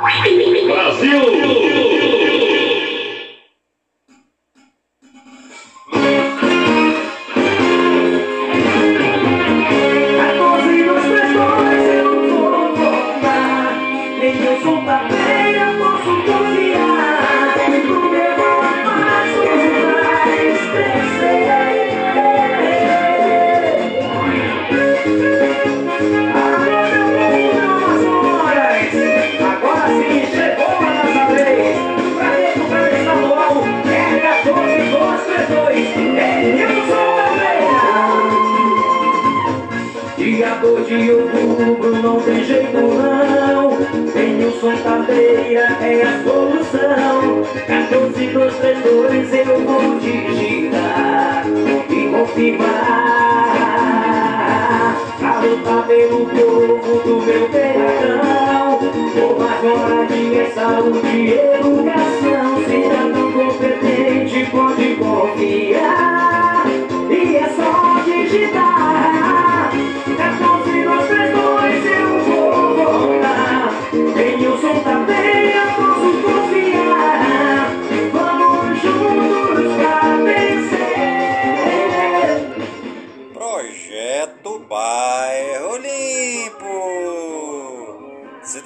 Brasil!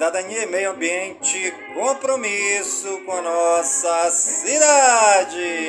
Cidadania e Meio Ambiente, compromisso com a nossa cidade.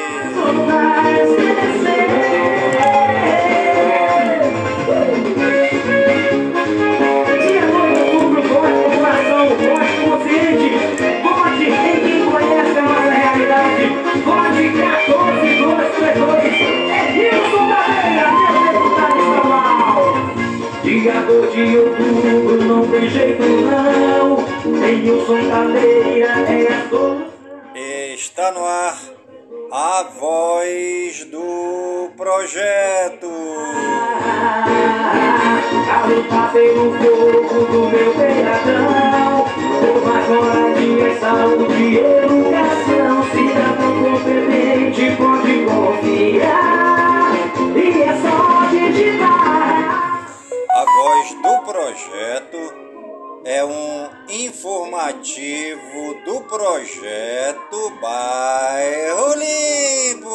É Está no ar a voz do projeto. A lutar pelo fogo do meu pegadão. Uma moradia, saúde, educação. Cidadão competente pode confiar. E é só digitar. A voz do projeto é um informativo do projeto Bairro Limpo.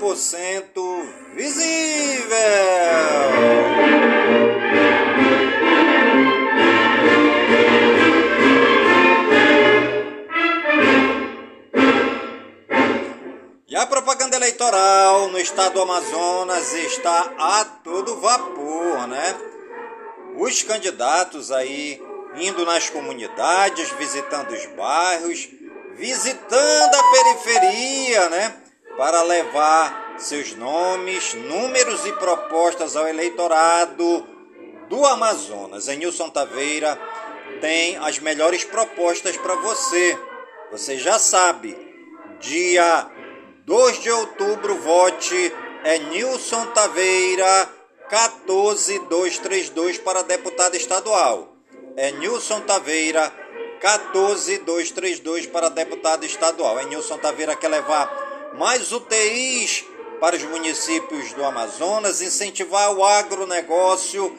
11% visível. E a propaganda eleitoral no estado do Amazonas está a todo vapor, né? Os candidatos aí indo nas comunidades, visitando os bairros, visitando a periferia, né? Para levar seus nomes, números e propostas ao eleitorado do Amazonas. Nilson Taveira tem as melhores propostas para você. Você já sabe, dia 2 de outubro, vote é Nilson Taveira 14232 para deputado estadual. É Nilson Taveira 14232 para deputado estadual. É Nilson Taveira quer levar mais UTIs para os municípios do Amazonas, incentivar o agronegócio,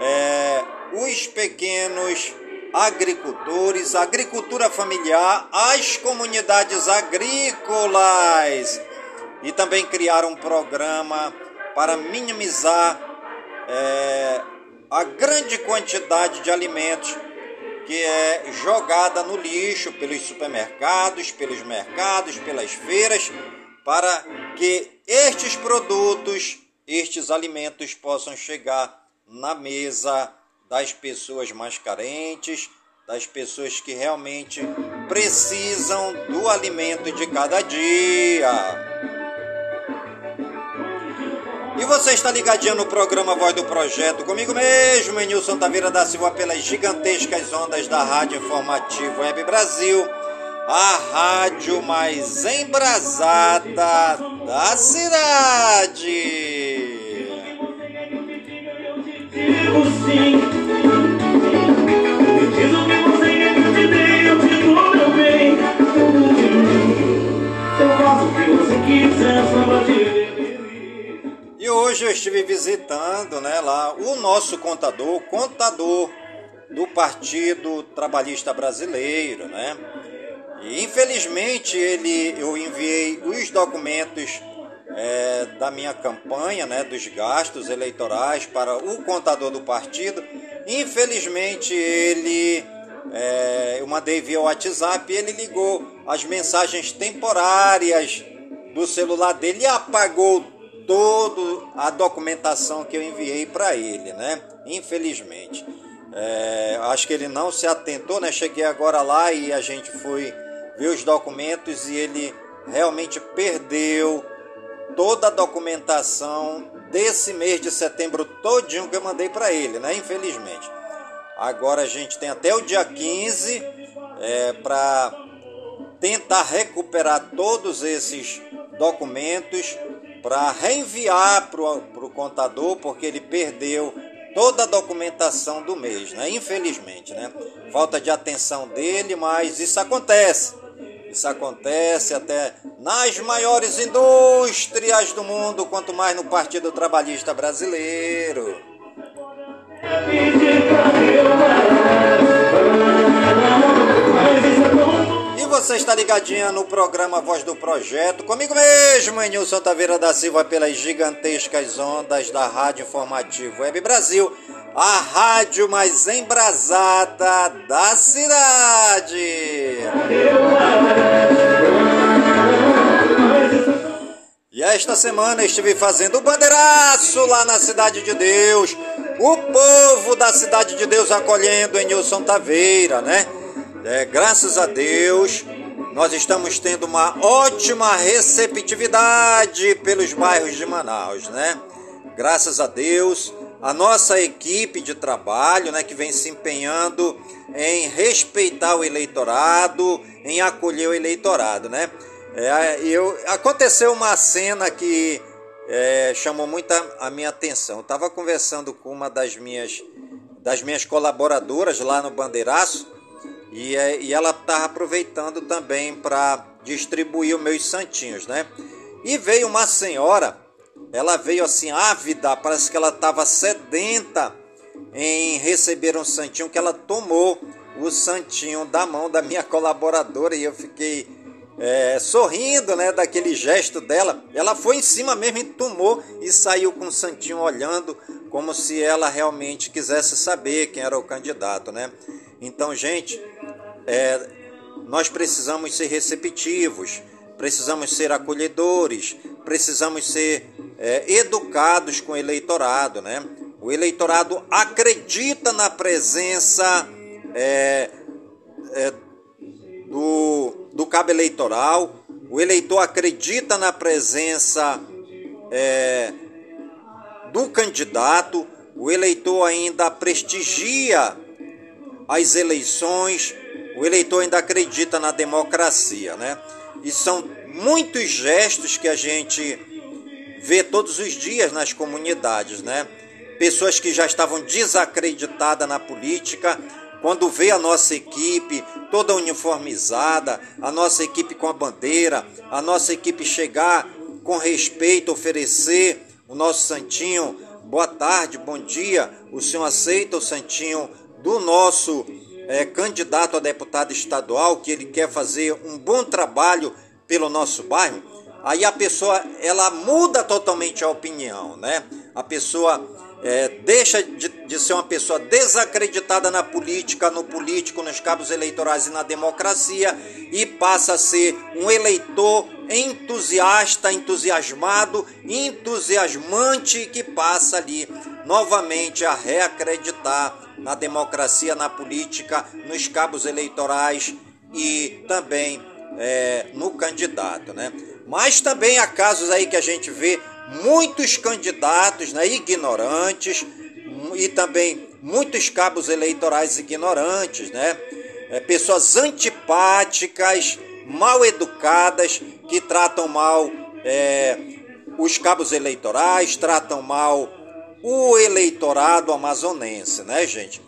é, os pequenos agricultores, agricultura familiar, as comunidades agrícolas. E também criar um programa para minimizar é, a grande quantidade de alimentos que é jogada no lixo pelos supermercados, pelos mercados, pelas feiras, para que estes produtos, estes alimentos possam chegar na mesa das pessoas mais carentes, das pessoas que realmente precisam do alimento de cada dia. E você está ligadinho no programa Voz do Projeto, comigo mesmo, Enilson Taveira da Silva, pelas gigantescas ondas da Rádio Informativo Web Brasil, a rádio mais embrasada da cidade. Sim. Hoje eu estive visitando né, lá o nosso contador, contador do Partido Trabalhista Brasileiro, né? E infelizmente ele, eu enviei os documentos é, da minha campanha, né, dos gastos eleitorais para o contador do partido. Infelizmente ele é, eu mandei via WhatsApp e ele ligou as mensagens temporárias do celular dele e apagou toda a documentação que eu enviei para ele, né? Infelizmente. É, acho que ele não se atentou, né? Cheguei agora lá e a gente foi ver os documentos e ele realmente perdeu toda a documentação desse mês de setembro todinho que eu mandei para ele, né? Infelizmente. Agora a gente tem até o dia 15 é, para tentar recuperar todos esses documentos para reenviar para o contador, porque ele perdeu toda a documentação do mês, né? Infelizmente, né? Falta de atenção dele, mas isso acontece. Isso acontece até nas maiores indústrias do mundo, quanto mais no Partido Trabalhista Brasileiro. Você está ligadinha no programa Voz do Projeto, comigo mesmo, Nilson Taveira da Silva, pelas gigantescas ondas da Rádio Informativo Web Brasil, a rádio mais embrasada da cidade. E esta semana estive fazendo bandeiraço lá na Cidade de Deus. O povo da Cidade de Deus acolhendo em Nilson Taveira, né? É, graças a Deus, nós estamos tendo uma ótima receptividade pelos bairros de Manaus, né? Graças a Deus, a nossa equipe de trabalho, né, que vem se empenhando em respeitar o eleitorado, em acolher o eleitorado, né? É, eu, aconteceu uma cena que é, chamou muita a minha atenção. Estava conversando com uma das minhas, das minhas colaboradoras lá no Bandeiraço e, é, e ela estava aproveitando também para distribuir os meus santinhos, né? E veio uma senhora, ela veio assim ávida, parece que ela estava sedenta em receber um santinho que ela tomou o santinho da mão da minha colaboradora e eu fiquei é, sorrindo, né, daquele gesto dela. Ela foi em cima mesmo e tomou e saiu com o santinho olhando como se ela realmente quisesse saber quem era o candidato, né? Então, gente, é, nós precisamos ser receptivos, precisamos ser acolhedores, precisamos ser é, educados com o eleitorado, né? O eleitorado acredita na presença é, é, do, do cabo eleitoral, o eleitor acredita na presença é, do candidato, o eleitor ainda prestigia as eleições, o eleitor ainda acredita na democracia, né? E são muitos gestos que a gente vê todos os dias nas comunidades, né? pessoas que já estavam desacreditadas na política, quando vê a nossa equipe toda uniformizada, a nossa equipe com a bandeira, a nossa equipe chegar com respeito, oferecer o nosso santinho, boa tarde, bom dia, o senhor aceita o santinho do nosso é, candidato a deputado estadual, que ele quer fazer um bom trabalho pelo nosso bairro? Aí a pessoa, ela muda totalmente a opinião, né? A pessoa é, deixa de, de, ser uma pessoa desacreditada na política, no político, nos cabos eleitorais e na democracia e passa a ser um eleitor entusiasta, entusiasmado, entusiasmante que passa ali novamente a reacreditar na democracia, na política, nos cabos eleitorais e também é, no candidato, né? Mas também há casos aí que a gente vê muitos candidatos né, ignorantes e também muitos cabos eleitorais ignorantes, né? É, pessoas antipáticas, mal educadas, que tratam mal é, os cabos eleitorais, tratam mal o eleitorado amazonense, né, gente?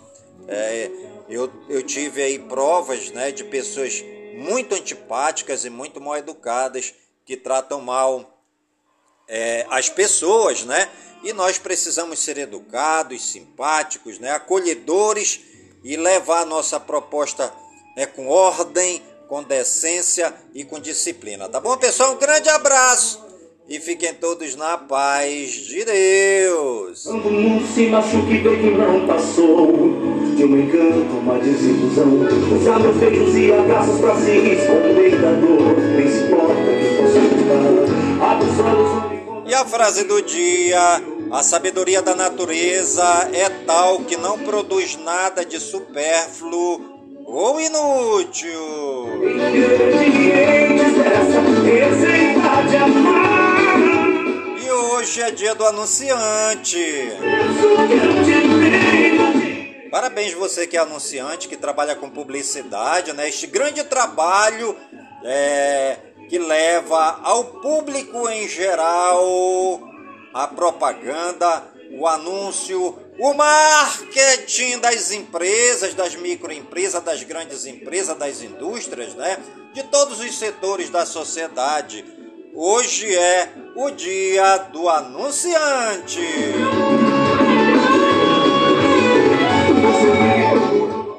É, eu, eu tive aí provas né, de pessoas muito antipáticas e muito mal educadas que tratam mal é, as pessoas, né? E nós precisamos ser educados, simpáticos, né? acolhedores e levar a nossa proposta é, com ordem, com decência e com disciplina. Tá bom, pessoal? Um grande abraço e fiquem todos na paz de Deus. Quando se machuque, que não passou de um encanto, uma desilusão. Usar beijos e abraços pra se esconder da dor. Nem se importa que possa. Abre os olhos, e a frase do dia: a sabedoria da natureza é tal que não produz nada de supérfluo ou inútil. Hoje é dia do anunciante. Parabéns você que é anunciante, que trabalha com publicidade, né? Este grande trabalho é, que leva ao público em geral a propaganda, o anúncio, o marketing das empresas, das microempresas, das grandes empresas, das indústrias, né? De todos os setores da sociedade. Hoje é o dia do anunciante.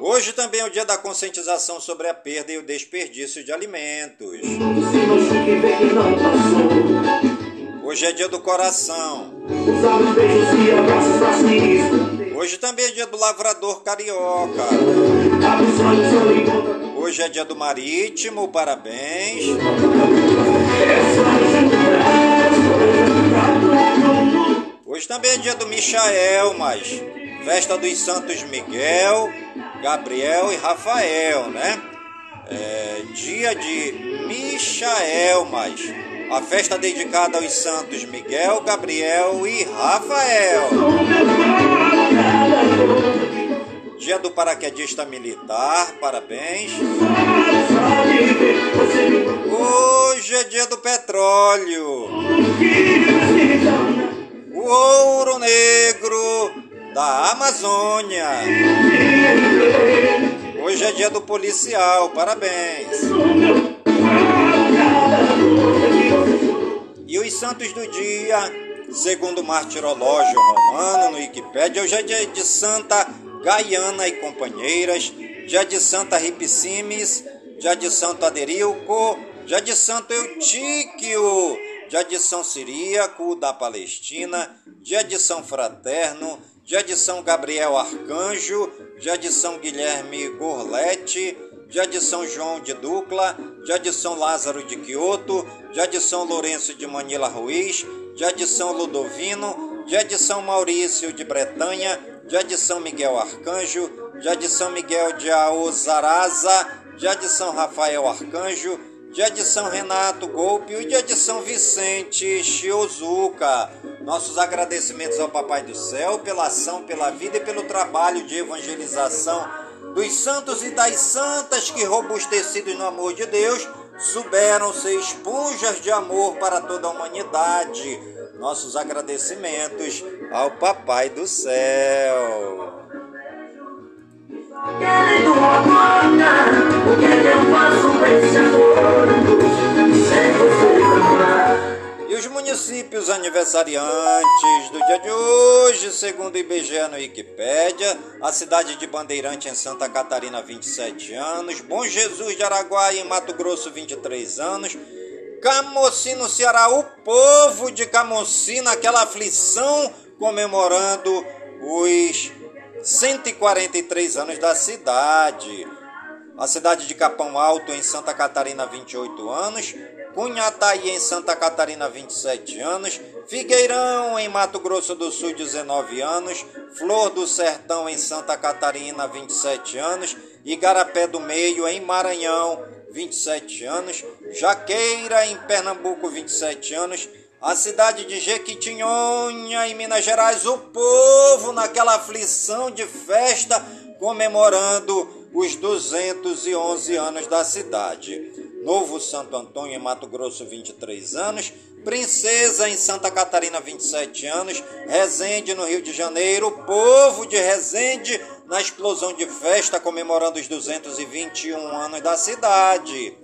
Hoje também é o dia da conscientização sobre a perda e o desperdício de alimentos. Hoje é dia do coração. Hoje também é dia do lavrador carioca. Hoje é dia do marítimo, parabéns. Hoje também é dia do Michael, mas festa dos Santos Miguel, Gabriel e Rafael, né? É, dia de Michael, mas a festa dedicada aos santos Miguel, Gabriel e Rafael. Dia do paraquedista militar, parabéns. Hoje é dia do petróleo. O ouro negro da Amazônia. Hoje é dia do policial, parabéns. E os santos do dia, segundo o martirológio romano no Wikipédia, hoje é dia de Santa Gaiana e companheiras, dia de Santa Ripicimes, dia de Santo Aderilco, dia de Santo Eutíquio, dia de São Siríaco da Palestina, dia de São Fraterno, dia de São Gabriel Arcanjo, dia de São Guilherme Gorlete, dia de São João de Ducla, dia de São Lázaro de Quioto, dia de São Lourenço de Manila Ruiz, dia de São Ludovino, dia de São Maurício de Bretanha, dia de São Miguel Arcanjo, dia de São Miguel de Aozaraza, dia de São Rafael Arcanjo, dia de São Renato Golpe e dia de São Vicente Chiozuka. Nossos agradecimentos ao Papai do Céu pela ação, pela vida e pelo trabalho de evangelização dos santos e das santas que, robustecidos no amor de Deus, souberam ser esponjas de amor para toda a humanidade. Nossos agradecimentos ao Papai do Céu. Querendo agora, o que eu faço E os municípios aniversariantes do dia de hoje, segundo o IBGE no Wikipédia, a cidade de Bandeirante em Santa Catarina, 27 anos, Bom Jesus de Araguaia em Mato Grosso, 23 anos, Camocim no Ceará, o povo de Camocim naquela aflição comemorando os 143 anos da cidade. A cidade de Capão Alto, em Santa Catarina, 28 anos. Cunhataí, em Santa Catarina, 27 anos. Figueirão, em Mato Grosso do Sul, 19 anos. Flor do Sertão, em Santa Catarina, 27 anos. Igarapé do Meio, em Maranhão, 27 anos. Jaqueira, em Pernambuco, 27 anos a cidade de Jequitinhonha, em Minas Gerais, o povo naquela aflição de festa comemorando os 211 anos da cidade. Novo Santo Antônio, em Mato Grosso, 23 anos. Princesa, em Santa Catarina, 27 anos. Resende, no Rio de Janeiro. O povo de Resende, na explosão de festa, comemorando os 221 anos da cidade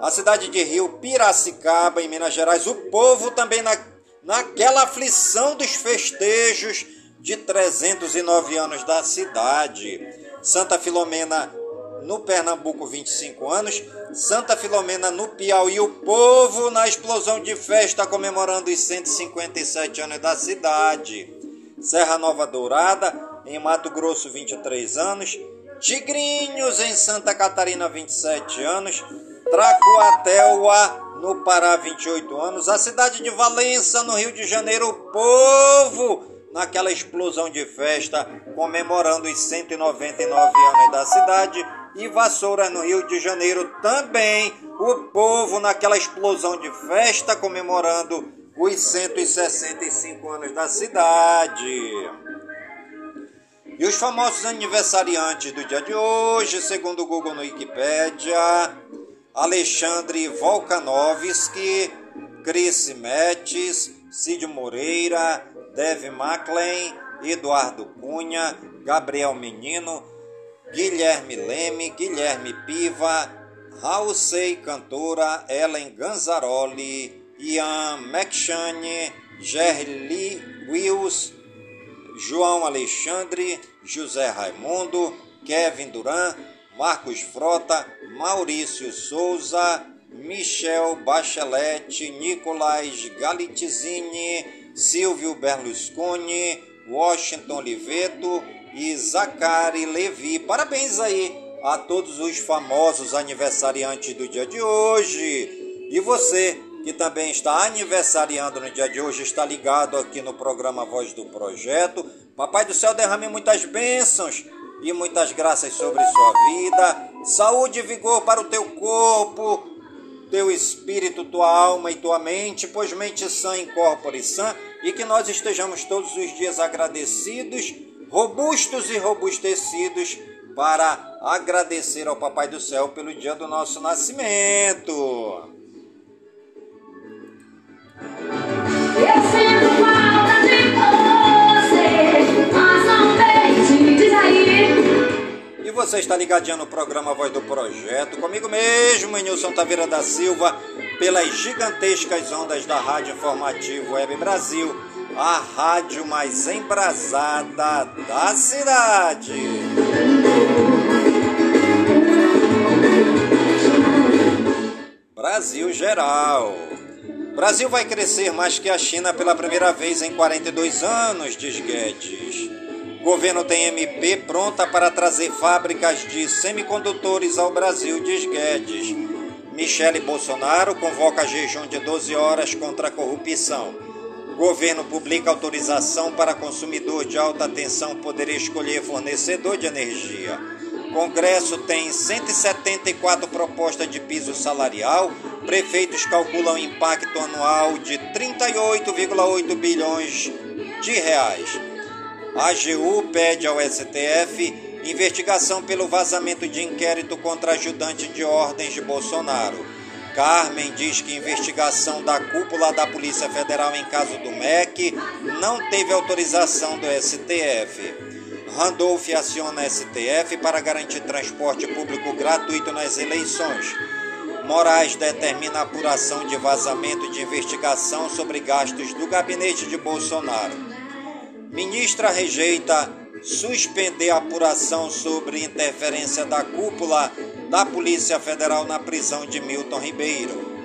a cidade de Rio Piracicaba, em Minas Gerais, o povo também na, naquela aflição dos festejos de 309 anos da cidade. Santa Filomena no Pernambuco, 25 anos. Santa Filomena no Piauí, o povo na explosão de festa comemorando os 157 anos da cidade. Serra Nova Dourada, em Mato Grosso, 23 anos. Tigrinhos, em Santa Catarina, 27 anos. Tracuatelua, no Pará, 28 anos. A cidade de Valença, no Rio de Janeiro, o povo naquela explosão de festa, comemorando os 199 anos da cidade. E Vassoura, no Rio de Janeiro, também o povo naquela explosão de festa, comemorando os 165 anos da cidade. E os famosos aniversariantes do dia de hoje, segundo o Google no Wikipedia, Alexandre Volkanovski, Chris Metes, Cid Moreira, Dave Maclean, Eduardo Cunha, Gabriel Menino, Guilherme Leme, Guilherme Piva, Raul Sei Cantora, Ellen Ganzaroli, Ian McShane, Gerli Wills, João Alexandre, José Raimundo, Kevin Duran, Marcos Frota, Maurício Souza, Michel Bachelet, Nicolás Galitizini, Silvio Berlusconi, Washington Oliveto e Zacari Levi. Parabéns aí a todos os famosos aniversariantes do dia de hoje. E você que também está aniversariando no dia de hoje, está ligado aqui no programa Voz do Projeto. Papai do céu derrame muitas bênçãos e muitas graças sobre sua vida, saúde e vigor para o teu corpo, teu espírito, tua alma e tua mente, pois mente sã incorpore sã, e que nós estejamos todos os dias agradecidos, robustos e robustecidos, para agradecer ao Papai do Céu pelo dia do nosso nascimento. Sair você está ligadinho no programa Voz do Projeto, comigo mesmo, Nilson Taveira da Silva, pelas gigantescas ondas da Rádio Informativo Web Brasil, a rádio mais embrasada da cidade. Brasil Geral. Brasil vai crescer mais que a China pela primeira vez em 42 anos, diz Guedes. Governo tem MP pronta para trazer fábricas de semicondutores ao Brasil, diz Guedes. Michele Bolsonaro convoca jejum de 12 horas contra a corrupção. Governo publica autorização para consumidor de alta tensão poder escolher fornecedor de energia. Congresso tem 174 propostas de piso salarial. Prefeitos calculam impacto anual de 38,8 bilhões de reais. A AGU pede ao STF investigação pelo vazamento de inquérito contra ajudante de ordens de Bolsonaro. Carmen diz que investigação da cúpula da Polícia Federal em caso do MEC não teve autorização do STF. Randolph aciona STF para garantir transporte público gratuito nas eleições. Moraes determina apuração de vazamento de investigação sobre gastos do gabinete de Bolsonaro. Ministra rejeita suspender apuração sobre interferência da cúpula da Polícia Federal na prisão de Milton Ribeiro.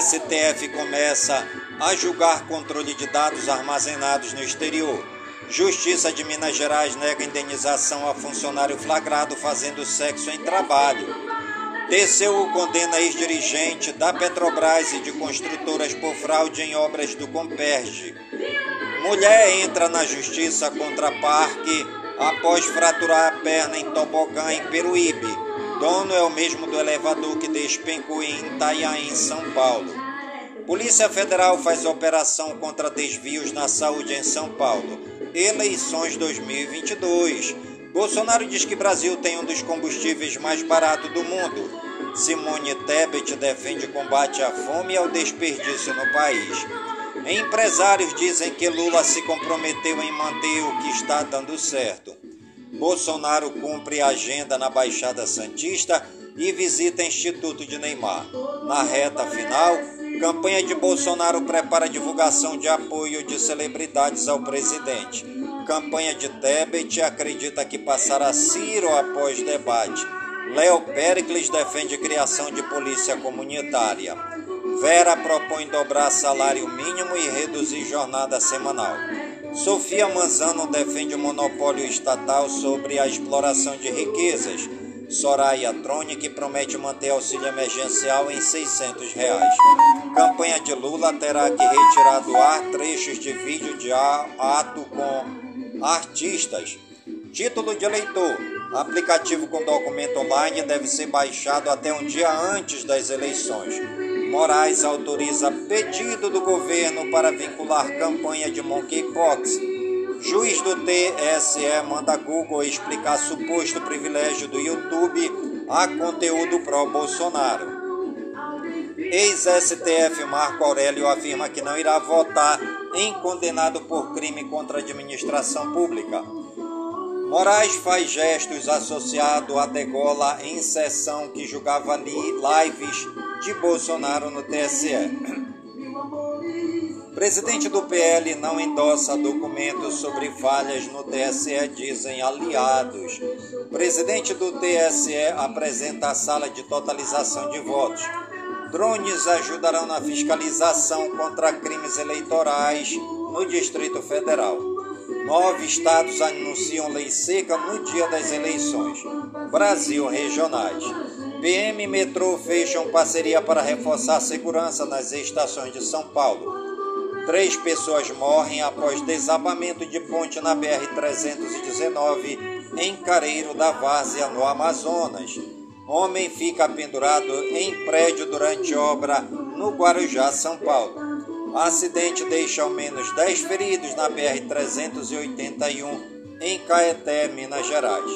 STF começa a julgar controle de dados armazenados no exterior. Justiça de Minas Gerais nega indenização a funcionário flagrado fazendo sexo em trabalho. TCU condena ex-dirigente da Petrobras e de construtoras por fraude em obras do Comperge. Mulher entra na justiça contra Parque após fraturar a perna em tobogã em Peruíbe. Dono é o mesmo do elevador que despencou em Itanhaém, São Paulo. Polícia Federal faz operação contra desvios na saúde em São Paulo. Eleições 2022. Bolsonaro diz que Brasil tem um dos combustíveis mais baratos do mundo. Simone Tebet defende combate à fome e ao desperdício no país. Empresários dizem que Lula se comprometeu em manter o que está dando certo. Bolsonaro cumpre a agenda na Baixada Santista e visita Instituto de Neymar. Na reta final, campanha de Bolsonaro prepara divulgação de apoio de celebridades ao presidente. Campanha de Tebet acredita que passará Ciro após debate. Léo Pericles defende criação de polícia comunitária. Vera propõe dobrar salário mínimo e reduzir jornada semanal. Sofia Manzano defende o monopólio estatal sobre a exploração de riquezas. Soraya Tronic promete manter auxílio emergencial em 600 reais. Campanha de Lula terá que retirar do ar trechos de vídeo de ato com artistas. Título de eleitor. Aplicativo com documento online deve ser baixado até um dia antes das eleições. Moraes autoriza pedido do governo para vincular campanha de monkeypox. Juiz do TSE manda Google explicar suposto privilégio do YouTube a conteúdo pró-Bolsonaro. Ex-STF Marco Aurélio afirma que não irá votar em condenado por crime contra a administração pública. Moraes faz gestos associado a degola em sessão que julgava lives de Bolsonaro no TSE. Presidente do PL não endossa documentos sobre falhas no TSE, dizem aliados. Presidente do TSE apresenta a sala de totalização de votos. Drones ajudarão na fiscalização contra crimes eleitorais no Distrito Federal. Nove estados anunciam lei seca no dia das eleições. Brasil regionais. PM e metrô fecham parceria para reforçar a segurança nas estações de São Paulo. Três pessoas morrem após desabamento de ponte na BR-319 em Careiro da Várzea, no Amazonas. Homem fica pendurado em prédio durante obra no Guarujá, São Paulo. Acidente deixa ao menos 10 feridos na BR-381 em Caeté, Minas Gerais.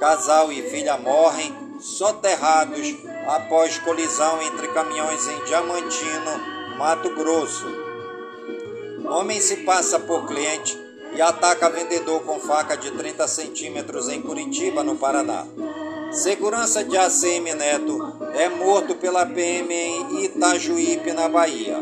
Casal e filha morrem soterrados após colisão entre caminhões em Diamantino, Mato Grosso. Homem se passa por cliente e ataca vendedor com faca de 30 centímetros em Curitiba, no Paraná. Segurança de ACM Neto é morto pela PM em Itajuípe, na Bahia.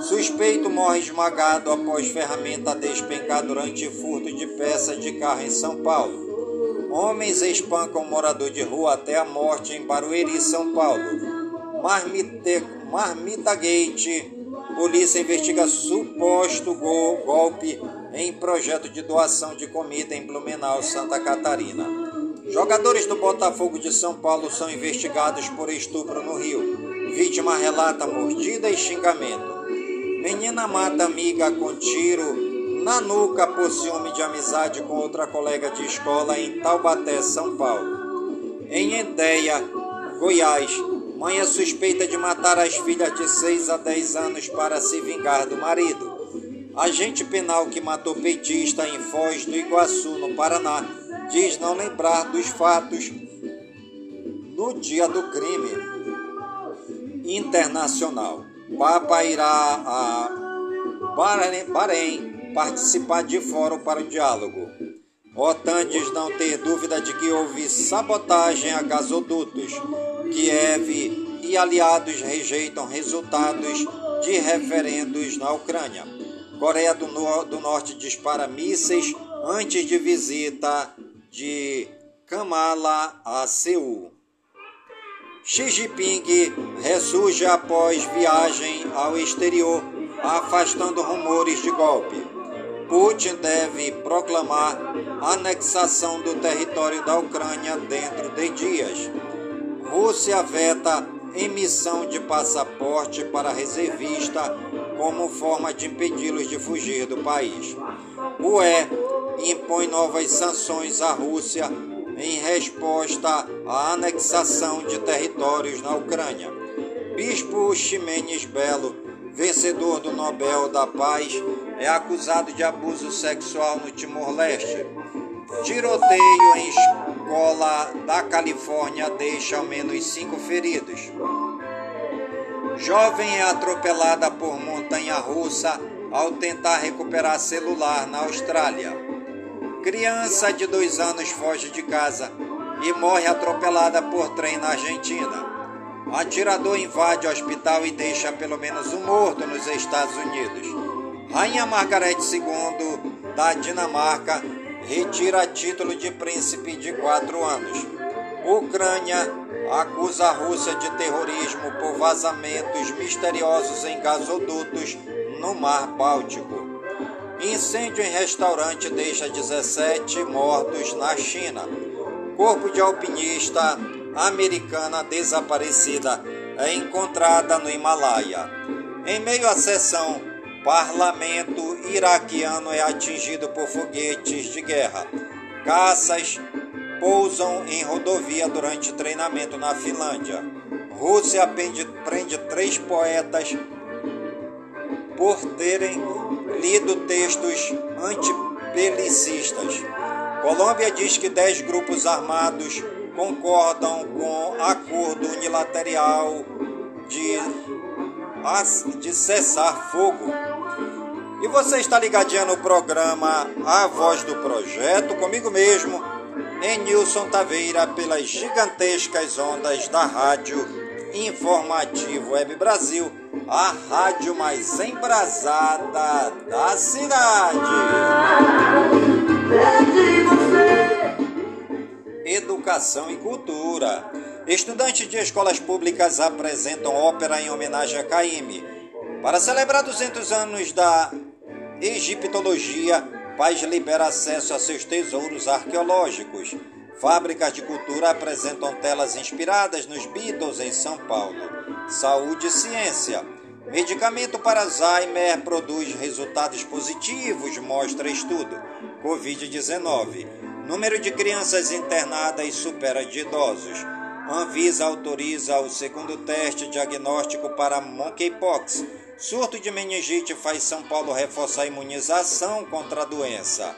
Suspeito morre esmagado após ferramenta despencar durante furto de peça de carro em São Paulo. Homens espancam morador de rua até a morte em Barueri, São Paulo. Marmite, Marmita Gate. Polícia investiga suposto golpe em projeto de doação de comida em Blumenau, Santa Catarina. Jogadores do Botafogo de São Paulo são investigados por estupro no Rio. Vítima relata mordida e xingamento. Menina mata amiga com tiro na nuca por ciúme de amizade com outra colega de escola em Taubaté, São Paulo. Em Endeia, Goiás, mãe é suspeita de matar as filhas de 6 a 10 anos para se vingar do marido. Agente penal que matou petista em Foz do Iguaçu, no Paraná, diz não lembrar dos fatos no dia do crime internacional. Papa irá a Bahrein participar de fórum para o diálogo. OTAN diz não ter dúvida de que houve sabotagem a gasodutos. Kiev e aliados rejeitam resultados de referendos na Ucrânia. Coreia do, do Norte dispara mísseis antes de visita de Kamala a Seul. Xi Jinping ressurge após viagem ao exterior, afastando rumores de golpe. Putin deve proclamar anexação do território da Ucrânia dentro de dias. Rússia veta emissão de passaporte para reservista como forma de impedi-los de fugir do país. O UE impõe novas sanções à Rússia em resposta à anexação de territórios na Ucrânia. Bispo Ximenes Belo, vencedor do Nobel da Paz, é acusado de abuso sexual no Timor-Leste. Tiroteio em escola da Califórnia deixa ao menos cinco feridos. Jovem é atropelada por montanha russa ao tentar recuperar celular na Austrália. Criança de dois anos foge de casa e morre atropelada por trem na Argentina. Atirador invade o hospital e deixa pelo menos um morto nos Estados Unidos. Rainha Margaret II da Dinamarca retira título de príncipe de quatro anos. Ucrânia acusa a Rússia de terrorismo por vazamentos misteriosos em gasodutos no Mar Báltico. Incêndio em restaurante deixa 17 mortos na China. Corpo de alpinista americana desaparecida é encontrada no Himalaia. Em meio à sessão, parlamento iraquiano é atingido por foguetes de guerra. Caças pousam em rodovia durante treinamento na Finlândia. Rússia prende, prende três poetas por terem lido textos antibelicistas. Colômbia diz que dez grupos armados concordam com acordo unilateral de, de cessar fogo. E você está ligadinha no programa A Voz do Projeto, comigo mesmo, em Nilson Taveira pelas gigantescas ondas da Rádio Informativo Web Brasil, a rádio mais embrasada da cidade. Educação e cultura. Estudantes de escolas públicas apresentam ópera em homenagem a Caíme. Para celebrar 200 anos da egiptologia, Paz libera acesso a seus tesouros arqueológicos. Fábricas de cultura apresentam telas inspiradas nos Beatles em São Paulo. Saúde e ciência. Medicamento para Alzheimer produz resultados positivos, mostra estudo. Covid-19. Número de crianças internadas supera de idosos. Anvisa autoriza o segundo teste diagnóstico para monkeypox Surto de meningite faz São Paulo reforçar a imunização contra a doença.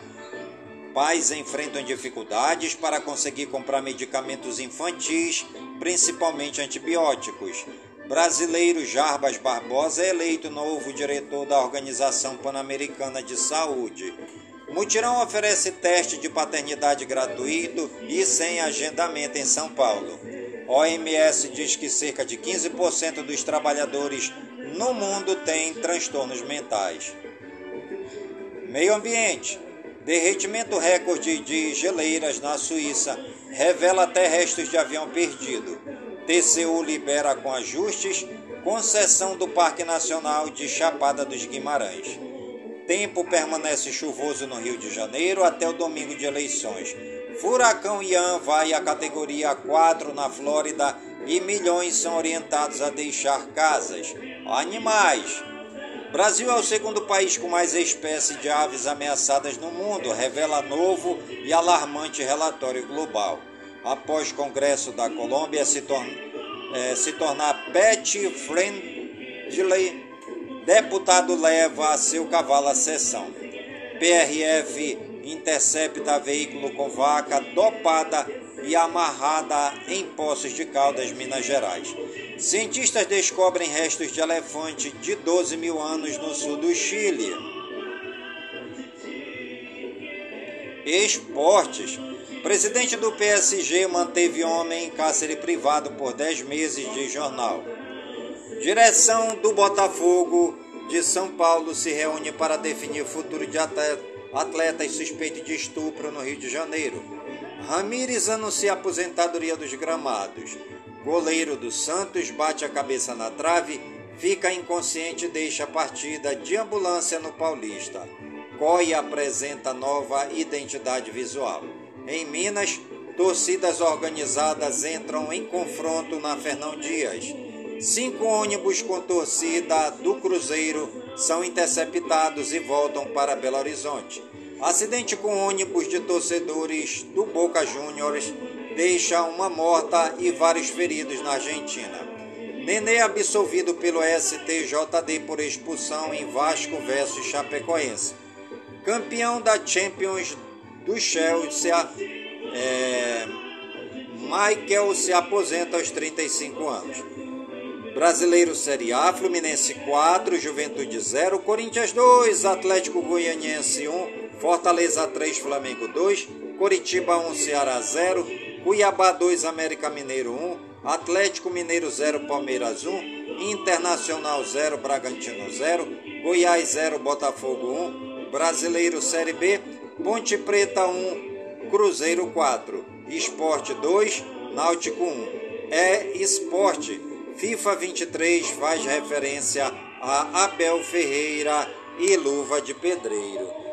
Pais enfrentam dificuldades para conseguir comprar medicamentos infantis, principalmente antibióticos. brasileiro Jarbas Barbosa é eleito novo diretor da Organização Pan-Americana de Saúde. Mutirão oferece teste de paternidade gratuito e sem agendamento em São Paulo. OMS diz que cerca de 15% dos trabalhadores no mundo têm transtornos mentais. Meio ambiente. Derretimento recorde de geleiras na Suíça revela até restos de avião perdido. TCU libera com ajustes concessão do Parque Nacional de Chapada dos Guimarães. Tempo permanece chuvoso no Rio de Janeiro até o domingo de eleições. Furacão Ian vai à categoria 4 na Flórida e milhões são orientados a deixar casas. Animais. Brasil é o segundo país com mais espécies de aves ameaçadas no mundo, revela novo e alarmante relatório global. Após Congresso da Colômbia se, é, se tornar pet friendly, deputado leva seu cavalo à sessão. PRF intercepta veículo com vaca dopada e amarrada em Poços de Caldas, Minas Gerais. Cientistas descobrem restos de elefante de 12 mil anos no sul do Chile. Esportes. Presidente do PSG manteve homem em cárcere privado por 10 meses de jornal. Direção do Botafogo de São Paulo se reúne para definir futuro de atletas suspeitos de estupro no Rio de Janeiro. Ramires anuncia a aposentadoria dos gramados. Goleiro do Santos bate a cabeça na trave, fica inconsciente e deixa a partida de ambulância no Paulista. COI apresenta nova identidade visual. Em Minas, torcidas organizadas entram em confronto na Fernão Dias. Cinco ônibus com torcida do Cruzeiro são interceptados e voltam para Belo Horizonte. Acidente com ônibus de torcedores do Boca Juniors deixa uma morta e vários feridos na Argentina. Nenê absolvido pelo STJD por expulsão em Vasco versus Chapecoense. Campeão da Champions do Chelsea, é, Michael se aposenta aos 35 anos. Brasileiro Série A, Fluminense 4, Juventude 0, Corinthians 2, Atlético Goianiense 1, Fortaleza 3, Flamengo 2, Coritiba 1, Ceará 0, Cuiabá 2, América Mineiro 1, Atlético Mineiro 0, Palmeiras 1, Internacional 0, Bragantino 0, Goiás 0, Botafogo 1, Brasileiro Série B, Ponte Preta 1, Cruzeiro 4, Esporte 2, Náutico 1. É esporte FIFA 23 faz referência a Abel Ferreira e Luva de Pedreiro.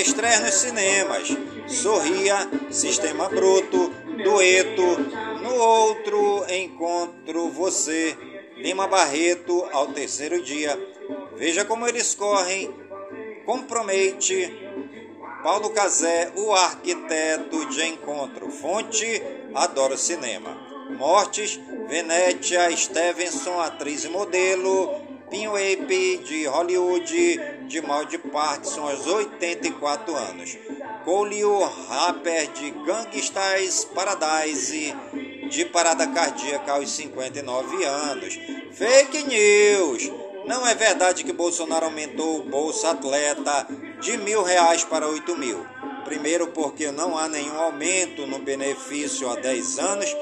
Estreia nos cinemas. Sorria, Sistema Bruto, Dueto. No outro encontro você. Lima Barreto ao terceiro dia. Veja como eles correm. Compromete. Paulo Casé, o arquiteto de encontro. Fonte, adoro cinema. Mortes, Venetia, Stevenson, atriz e modelo. Pinho Ape, de Hollywood, de mal de Parkinson aos 84 anos. Cole, o rapper de Gangsters Paradise, de parada cardíaca aos 59 anos. Fake news! Não é verdade que Bolsonaro aumentou o Bolsa Atleta de mil reais para oito mil. Primeiro, porque não há nenhum aumento no benefício há 10 anos.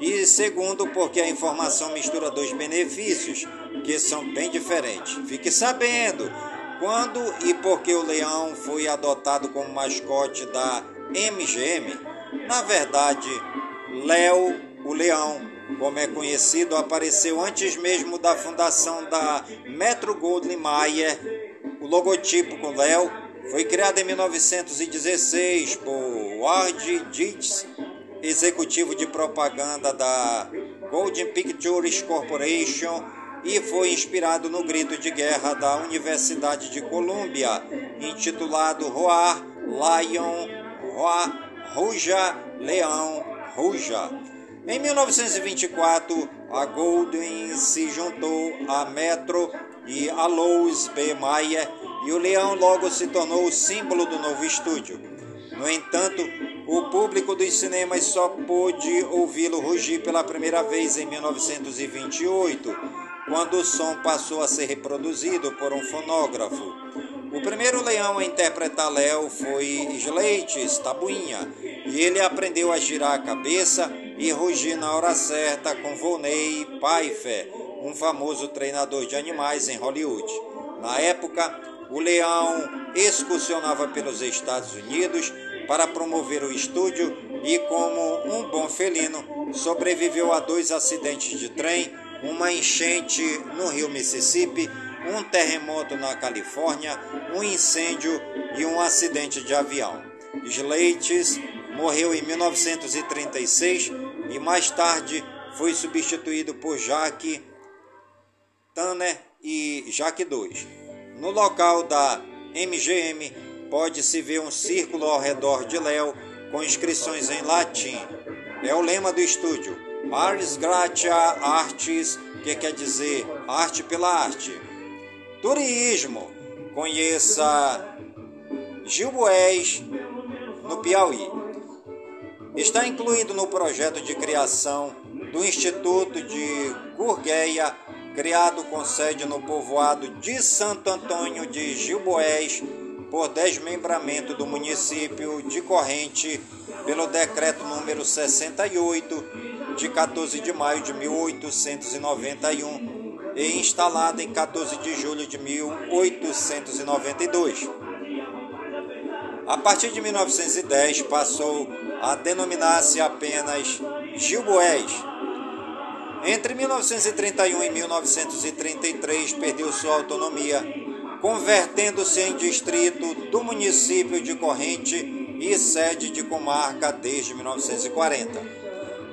E segundo, porque a informação mistura dois benefícios que são bem diferentes. Fique sabendo quando e por que o leão foi adotado como mascote da MGM. Na verdade, Léo, o leão, como é conhecido, apareceu antes mesmo da fundação da Metro Goldwyn Mayer. O logotipo com Léo foi criado em 1916 por Ward Dietz, executivo de propaganda da Golden Pictures Corporation e foi inspirado no grito de guerra da Universidade de Colômbia, intitulado Roar, Lion, Roar, Ruja, Leão, Ruja. Em 1924, a Golden se juntou à Metro e a Louis B. Mayer e o leão logo se tornou o símbolo do novo estúdio. No entanto, o público dos cinemas só pôde ouvi-lo rugir pela primeira vez em 1928, quando o som passou a ser reproduzido por um fonógrafo. O primeiro leão a interpretar Léo foi Slates Tabuinha, e ele aprendeu a girar a cabeça e rugir na hora certa com Volney Pfeiffer, um famoso treinador de animais em Hollywood. Na época, o leão excursionava pelos Estados Unidos para promover o estúdio e, como um bom felino, sobreviveu a dois acidentes de trem, uma enchente no rio Mississippi, um terremoto na Califórnia, um incêndio e um acidente de avião. Slates morreu em 1936 e mais tarde foi substituído por Jack Tanner e Jack II. No local da MGM pode-se ver um círculo ao redor de Léo com inscrições em latim. É o lema do estúdio, Ars Gratia Artis, que quer dizer arte pela arte. Turismo, conheça Gilboés, no Piauí. Está incluído no projeto de criação do Instituto de Gurgueia, criado com sede no povoado de Santo Antônio de Gilboés, por desmembramento do município de Corrente pelo decreto número 68 de 14 de maio de 1891 e instalada em 14 de julho de 1892. A partir de 1910 passou a denominar-se apenas Gilboés. Entre 1931 e 1933 perdeu sua autonomia convertendo-se em distrito do município de Corrente e sede de comarca desde 1940.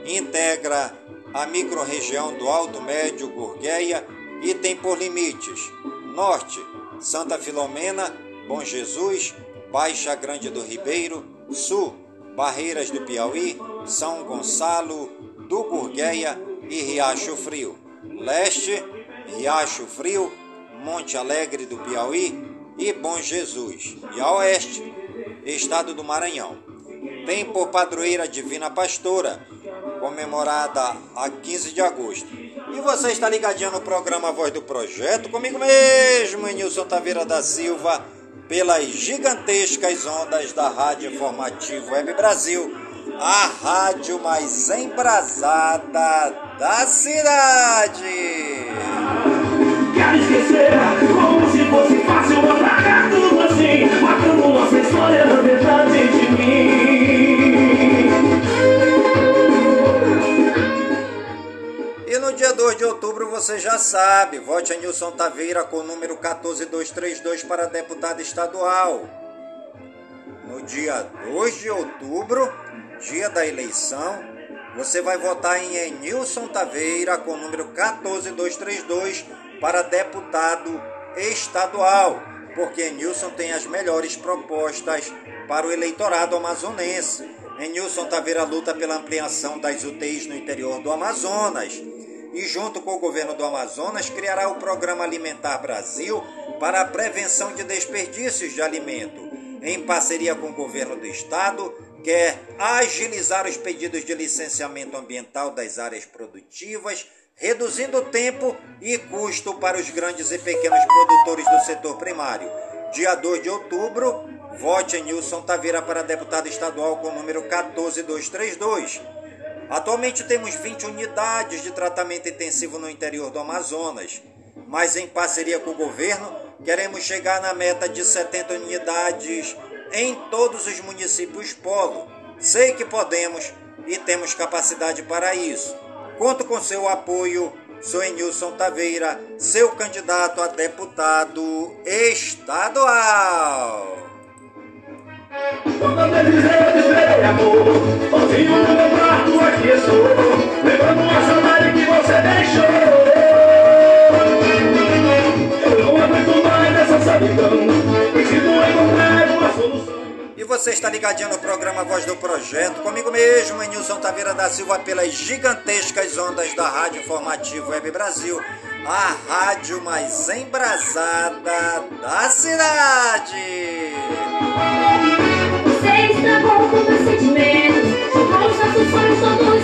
Integra a microrregião do Alto Médio Gurgueia e tem por limites Norte, Santa Filomena, Bom Jesus, Baixa Grande do Ribeiro, Sul, Barreiras do Piauí, São Gonçalo, do Gurgueia e Riacho Frio. Leste, Riacho Frio, Monte Alegre do Piauí e Bom Jesus. E a oeste, estado do Maranhão. Tem por padroeira Divina Pastora, comemorada a 15 de agosto. E você está ligadinho no programa Voz do Projeto, comigo mesmo, Nilson Taveira da Silva, pelas gigantescas ondas da Rádio Informativo Web Brasil, a rádio mais embrasada da cidade quero esquecer. Como se fosse fácil apagar tudo assim. Matando nossa história na verdade de mim. E no dia 2 de outubro você já sabe, vote a Nilson Taveira com o número 14232 para deputado estadual. No dia 2 de outubro, dia da eleição, você vai votar em Enilson Taveira com o número 14232 para deputado estadual, porque Nilson tem as melhores propostas para o eleitorado amazonense. Nilson Taveira luta pela ampliação das UTIs no interior do Amazonas e, junto com o governo do Amazonas, criará o Programa Alimentar Brasil para a prevenção de desperdícios de alimento. Em parceria com o governo do estado, quer agilizar os pedidos de licenciamento ambiental das áreas produtivas reduzindo tempo e custo para os grandes e pequenos produtores do setor primário. Dia 2 de outubro, vote em Nilson Taveira para deputado estadual com o número 14232. Atualmente temos 20 unidades de tratamento intensivo no interior do Amazonas, mas em parceria com o governo, queremos chegar na meta de 70 unidades em todos os municípios polo. Sei que podemos e temos capacidade para isso. Conto com seu apoio. Sou Nilson Taveira, seu candidato a deputado estadual. Quando amor, sozinho no meu quarto aqui estou, lembrando a saudade que você deixou. Você está ligadinho no programa Voz do Projeto, comigo mesmo, em Nilson Taveira da Silva, pelas gigantescas ondas da Rádio Informativo Web Brasil, a rádio mais embrasada da cidade. Você está bom com sentimentos, com os nossos sonhos todos.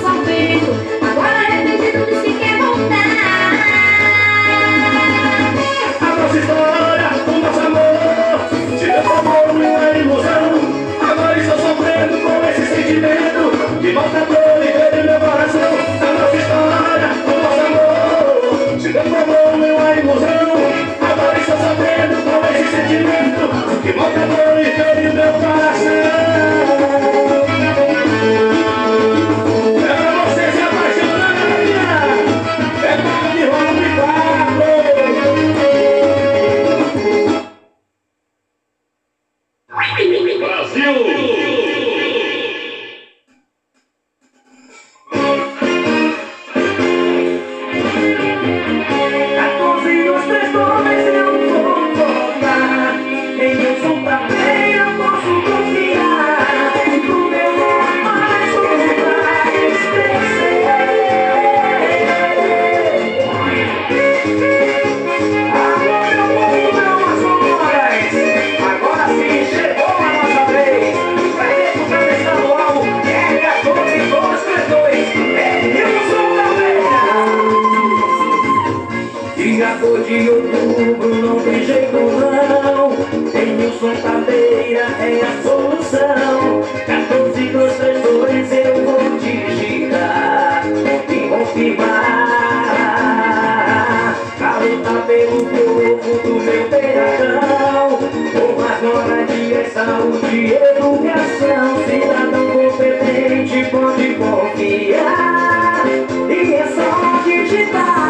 Goodbye.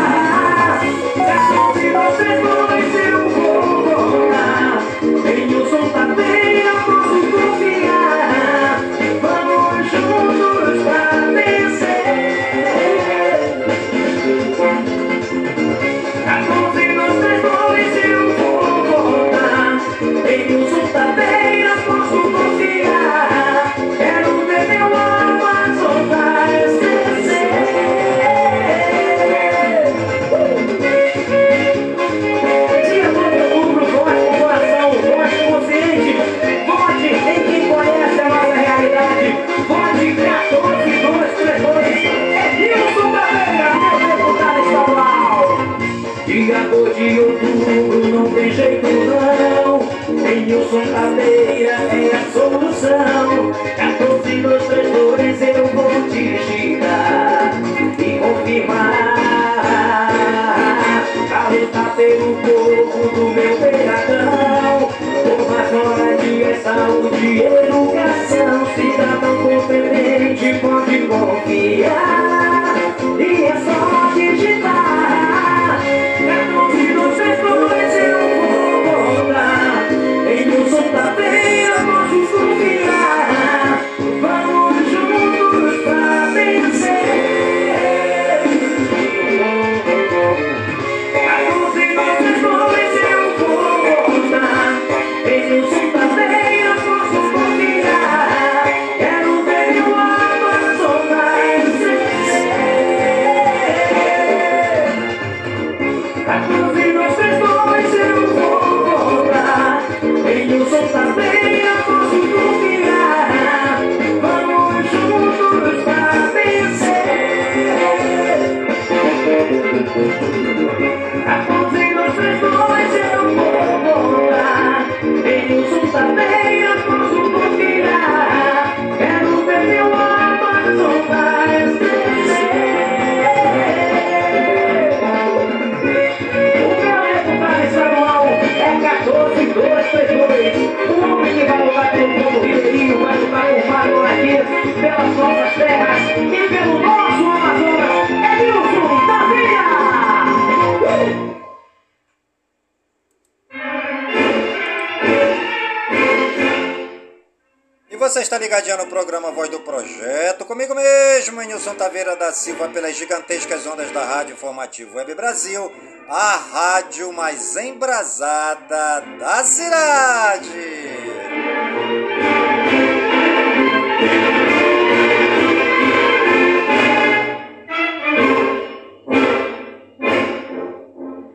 Silva pelas gigantescas ondas da Rádio Informativo Web Brasil, a rádio mais embrasada da cidade.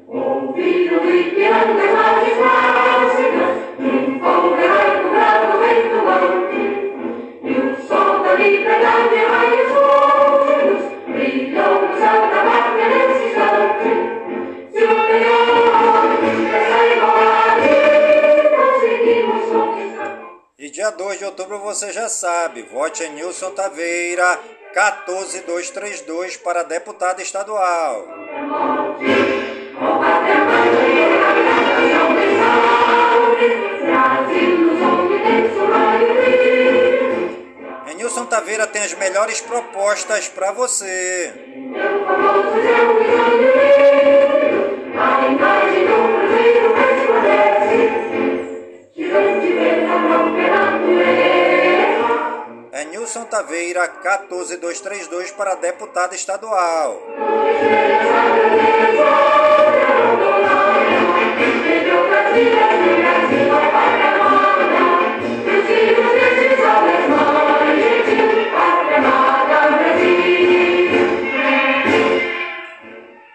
Ouvindo o piano de você já sabe, vote em Nilson Taveira, 14232 para deputado estadual. Nilson Taveira tem as melhores propostas para você. É Nilson Taveira, 14232 para deputado estadual.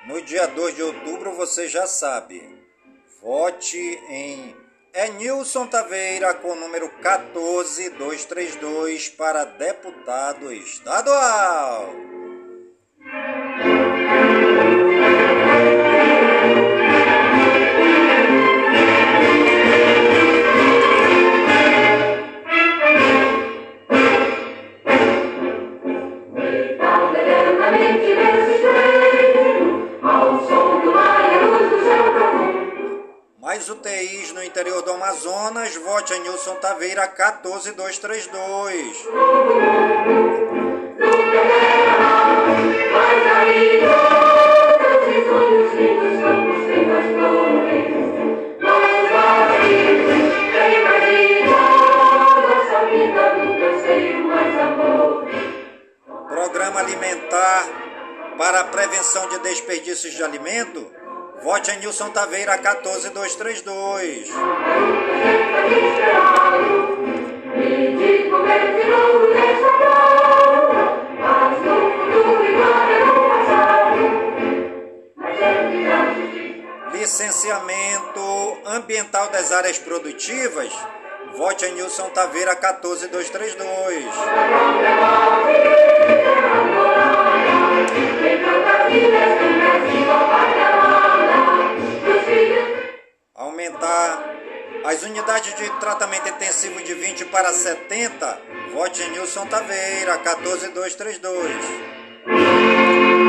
No dia 2 de outubro, você já sabe. Vote em é Nilson Taveira com o número 14232 para deputado estadual. 14232. Programa Alimentar para a Prevenção de Desperdícios de Alimento, vote a Nilson Taveira 14232. Áreas produtivas, vote a Nilson Taveira 14232. Aumentar as unidades de tratamento intensivo de 20 para 70, vote Nilson Taveira, 14232.